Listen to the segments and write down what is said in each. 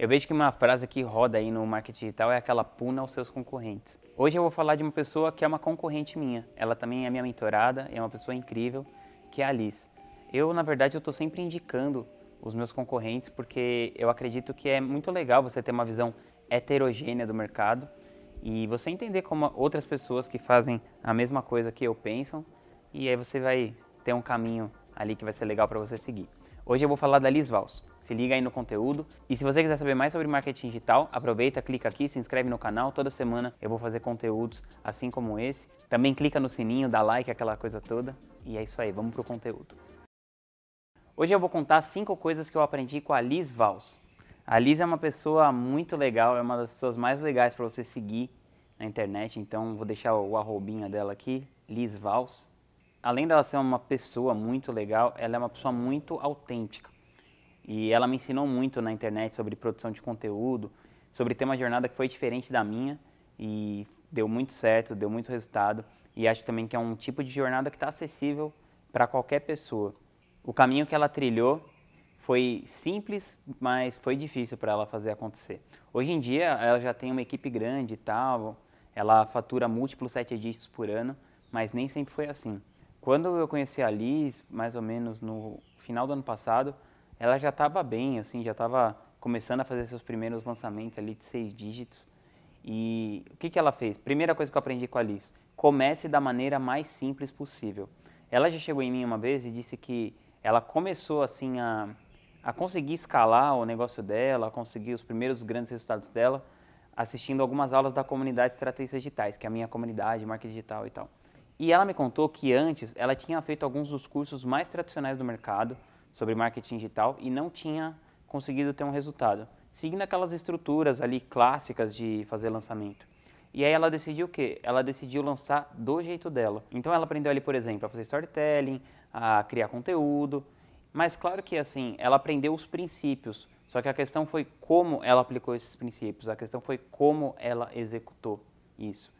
Eu vejo que uma frase que roda aí no marketing digital é aquela puna aos seus concorrentes. Hoje eu vou falar de uma pessoa que é uma concorrente minha. Ela também é minha mentorada, é uma pessoa incrível, que é a Alice. Eu, na verdade, eu estou sempre indicando os meus concorrentes porque eu acredito que é muito legal você ter uma visão heterogênea do mercado e você entender como outras pessoas que fazem a mesma coisa que eu pensam e aí você vai ter um caminho ali que vai ser legal para você seguir. Hoje eu vou falar da Liz Vals. Se liga aí no conteúdo. E se você quiser saber mais sobre marketing digital, aproveita, clica aqui, se inscreve no canal. Toda semana eu vou fazer conteúdos assim como esse. Também clica no sininho, dá like, aquela coisa toda. E é isso aí, vamos pro conteúdo. Hoje eu vou contar cinco coisas que eu aprendi com a Liz Vals. A Liz é uma pessoa muito legal, é uma das pessoas mais legais para você seguir na internet. Então vou deixar o arrobinha dela aqui, Liz Vals além dela ser uma pessoa muito legal, ela é uma pessoa muito autêntica. E ela me ensinou muito na internet sobre produção de conteúdo, sobre ter uma jornada que foi diferente da minha e deu muito certo, deu muito resultado. E acho também que é um tipo de jornada que está acessível para qualquer pessoa. O caminho que ela trilhou foi simples, mas foi difícil para ela fazer acontecer. Hoje em dia, ela já tem uma equipe grande e tal, ela fatura múltiplos sete dígitos por ano, mas nem sempre foi assim. Quando eu conheci a Liz, mais ou menos no final do ano passado, ela já estava bem, assim, já estava começando a fazer seus primeiros lançamentos ali de seis dígitos. E o que, que ela fez? Primeira coisa que eu aprendi com a Liz, comece da maneira mais simples possível. Ela já chegou em mim uma vez e disse que ela começou assim a, a conseguir escalar o negócio dela, a conseguir os primeiros grandes resultados dela, assistindo algumas aulas da comunidade Estratégias Digitais, que é a minha comunidade, marketing digital e tal. E ela me contou que antes ela tinha feito alguns dos cursos mais tradicionais do mercado sobre marketing digital e não tinha conseguido ter um resultado, seguindo aquelas estruturas ali clássicas de fazer lançamento. E aí ela decidiu o quê? Ela decidiu lançar do jeito dela. Então ela aprendeu ali, por exemplo, a fazer storytelling, a criar conteúdo, mas claro que assim, ela aprendeu os princípios, só que a questão foi como ela aplicou esses princípios, a questão foi como ela executou isso.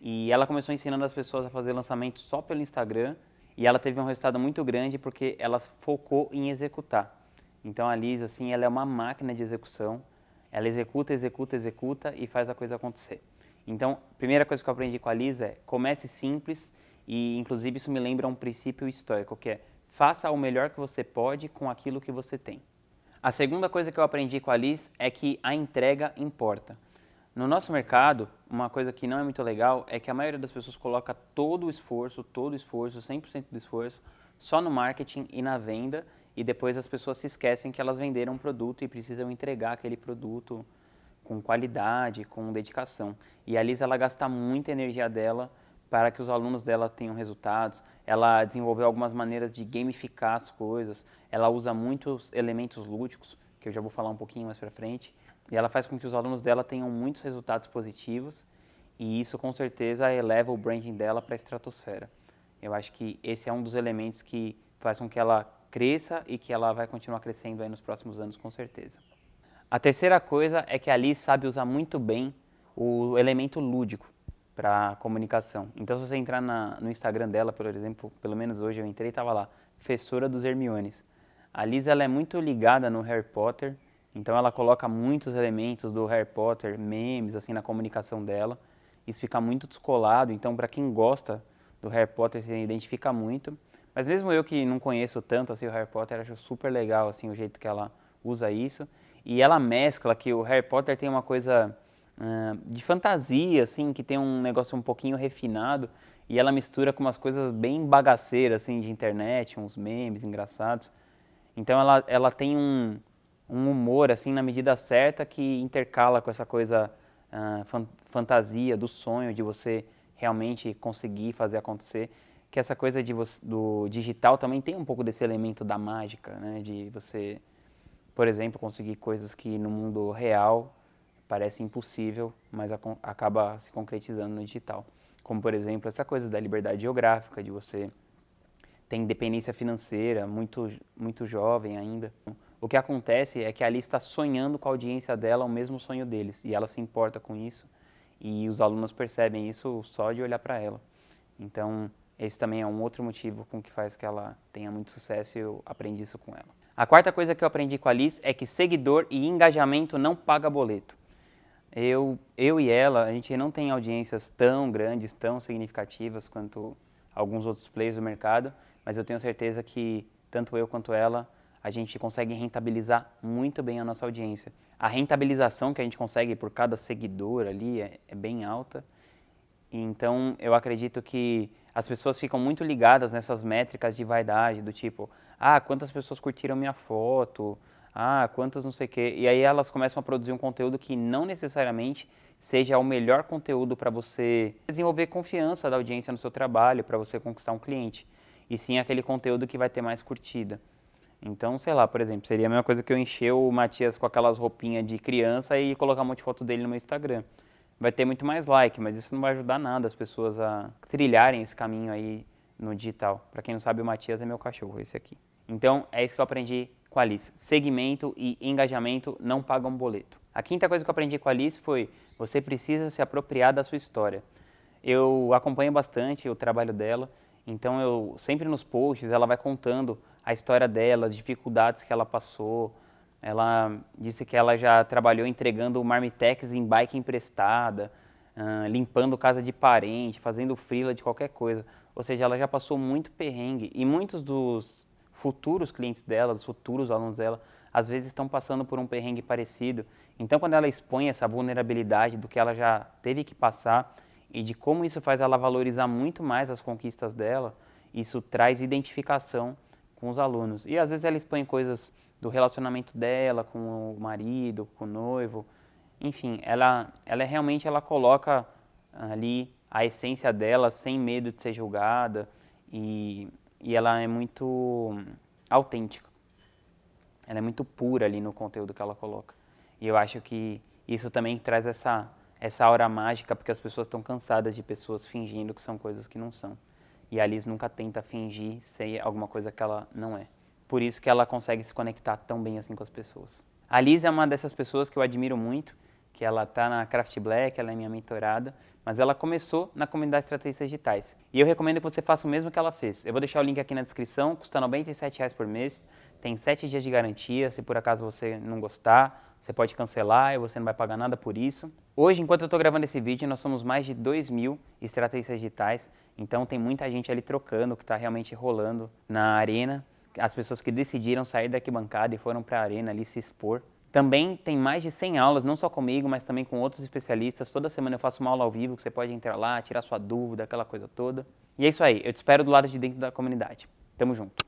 E ela começou ensinando as pessoas a fazer lançamentos só pelo Instagram e ela teve um resultado muito grande porque ela focou em executar. Então a Liz, assim, ela é uma máquina de execução. Ela executa, executa, executa e faz a coisa acontecer. Então, a primeira coisa que eu aprendi com a Liz é comece simples e, inclusive, isso me lembra um princípio histórico que é faça o melhor que você pode com aquilo que você tem. A segunda coisa que eu aprendi com a Liz é que a entrega importa. No nosso mercado, uma coisa que não é muito legal é que a maioria das pessoas coloca todo o esforço, todo o esforço, 100% do esforço, só no marketing e na venda e depois as pessoas se esquecem que elas venderam um produto e precisam entregar aquele produto com qualidade, com dedicação. E a Liz, ela gasta muita energia dela para que os alunos dela tenham resultados. Ela desenvolveu algumas maneiras de gamificar as coisas. Ela usa muitos elementos lúdicos, que eu já vou falar um pouquinho mais para frente. E ela faz com que os alunos dela tenham muitos resultados positivos e isso com certeza eleva o branding dela para a estratosfera. Eu acho que esse é um dos elementos que faz com que ela cresça e que ela vai continuar crescendo aí nos próximos anos com certeza. A terceira coisa é que a Liz sabe usar muito bem o elemento lúdico para comunicação. Então, se você entrar na, no Instagram dela, por exemplo, pelo menos hoje eu entrei e estava lá, professora dos Hermiones. A Liz ela é muito ligada no Harry Potter então ela coloca muitos elementos do Harry Potter, memes assim na comunicação dela. Isso fica muito descolado, então para quem gosta do Harry Potter se identifica muito. Mas mesmo eu que não conheço tanto assim o Harry Potter, acho super legal assim o jeito que ela usa isso. E ela mescla que o Harry Potter tem uma coisa uh, de fantasia assim, que tem um negócio um pouquinho refinado e ela mistura com umas coisas bem bagaceiras assim de internet, uns memes engraçados. Então ela ela tem um um humor assim na medida certa que intercala com essa coisa uh, fan fantasia do sonho de você realmente conseguir fazer acontecer que essa coisa de do digital também tem um pouco desse elemento da mágica né? De você por exemplo conseguir coisas que no mundo real parece impossível mas acaba se concretizando no digital. Como por exemplo essa coisa da liberdade geográfica de você ter independência financeira muito muito jovem ainda o que acontece é que a Ali está sonhando com a audiência dela o mesmo sonho deles e ela se importa com isso e os alunos percebem isso só de olhar para ela. Então, esse também é um outro motivo com que faz que ela tenha muito sucesso e eu aprendi isso com ela. A quarta coisa que eu aprendi com a Liz é que seguidor e engajamento não paga boleto. Eu, eu e ela, a gente não tem audiências tão grandes, tão significativas quanto alguns outros players do mercado, mas eu tenho certeza que tanto eu quanto ela, a gente consegue rentabilizar muito bem a nossa audiência. A rentabilização que a gente consegue por cada seguidor ali é, é bem alta. Então, eu acredito que as pessoas ficam muito ligadas nessas métricas de vaidade, do tipo, ah, quantas pessoas curtiram minha foto, ah, quantas não sei o quê. E aí elas começam a produzir um conteúdo que não necessariamente seja o melhor conteúdo para você desenvolver confiança da audiência no seu trabalho, para você conquistar um cliente. E sim aquele conteúdo que vai ter mais curtida. Então, sei lá, por exemplo, seria a mesma coisa que eu encher o Matias com aquelas roupinhas de criança e colocar um monte de foto dele no meu Instagram. Vai ter muito mais like, mas isso não vai ajudar nada as pessoas a trilharem esse caminho aí no digital. Para quem não sabe, o Matias é meu cachorro, esse aqui. Então, é isso que eu aprendi com a Alice. Segmento e engajamento não pagam boleto. A quinta coisa que eu aprendi com a Alice foi: você precisa se apropriar da sua história. Eu acompanho bastante o trabalho dela, então eu sempre nos posts ela vai contando a história dela, as dificuldades que ela passou. Ela disse que ela já trabalhou entregando marmitex em bike emprestada, uh, limpando casa de parente, fazendo frila de qualquer coisa. Ou seja, ela já passou muito perrengue e muitos dos futuros clientes dela, dos futuros alunos dela, às vezes estão passando por um perrengue parecido. Então, quando ela expõe essa vulnerabilidade do que ela já teve que passar e de como isso faz ela valorizar muito mais as conquistas dela, isso traz identificação com os alunos. E às vezes ela expõe coisas do relacionamento dela com o marido, com o noivo. Enfim, ela, ela realmente ela coloca ali a essência dela sem medo de ser julgada e, e ela é muito autêntica. Ela é muito pura ali no conteúdo que ela coloca. E eu acho que isso também traz essa, essa aura mágica, porque as pessoas estão cansadas de pessoas fingindo que são coisas que não são. E a Liz nunca tenta fingir ser alguma coisa que ela não é. Por isso que ela consegue se conectar tão bem assim com as pessoas. A Liz é uma dessas pessoas que eu admiro muito, que ela está na Craft Black, ela é minha mentorada, mas ela começou na comunidade Estratégias Digitais. E eu recomendo que você faça o mesmo que ela fez. Eu vou deixar o link aqui na descrição, custa R$ 97 por mês, tem 7 dias de garantia, se por acaso você não gostar, você pode cancelar e você não vai pagar nada por isso. Hoje, enquanto eu estou gravando esse vídeo, nós somos mais de 2 mil estratégias digitais, então tem muita gente ali trocando, que está realmente rolando na arena. As pessoas que decidiram sair da arquibancada e foram para a arena ali se expor. Também tem mais de 100 aulas, não só comigo, mas também com outros especialistas. Toda semana eu faço uma aula ao vivo que você pode entrar lá, tirar sua dúvida, aquela coisa toda. E é isso aí, eu te espero do lado de dentro da comunidade. Tamo junto.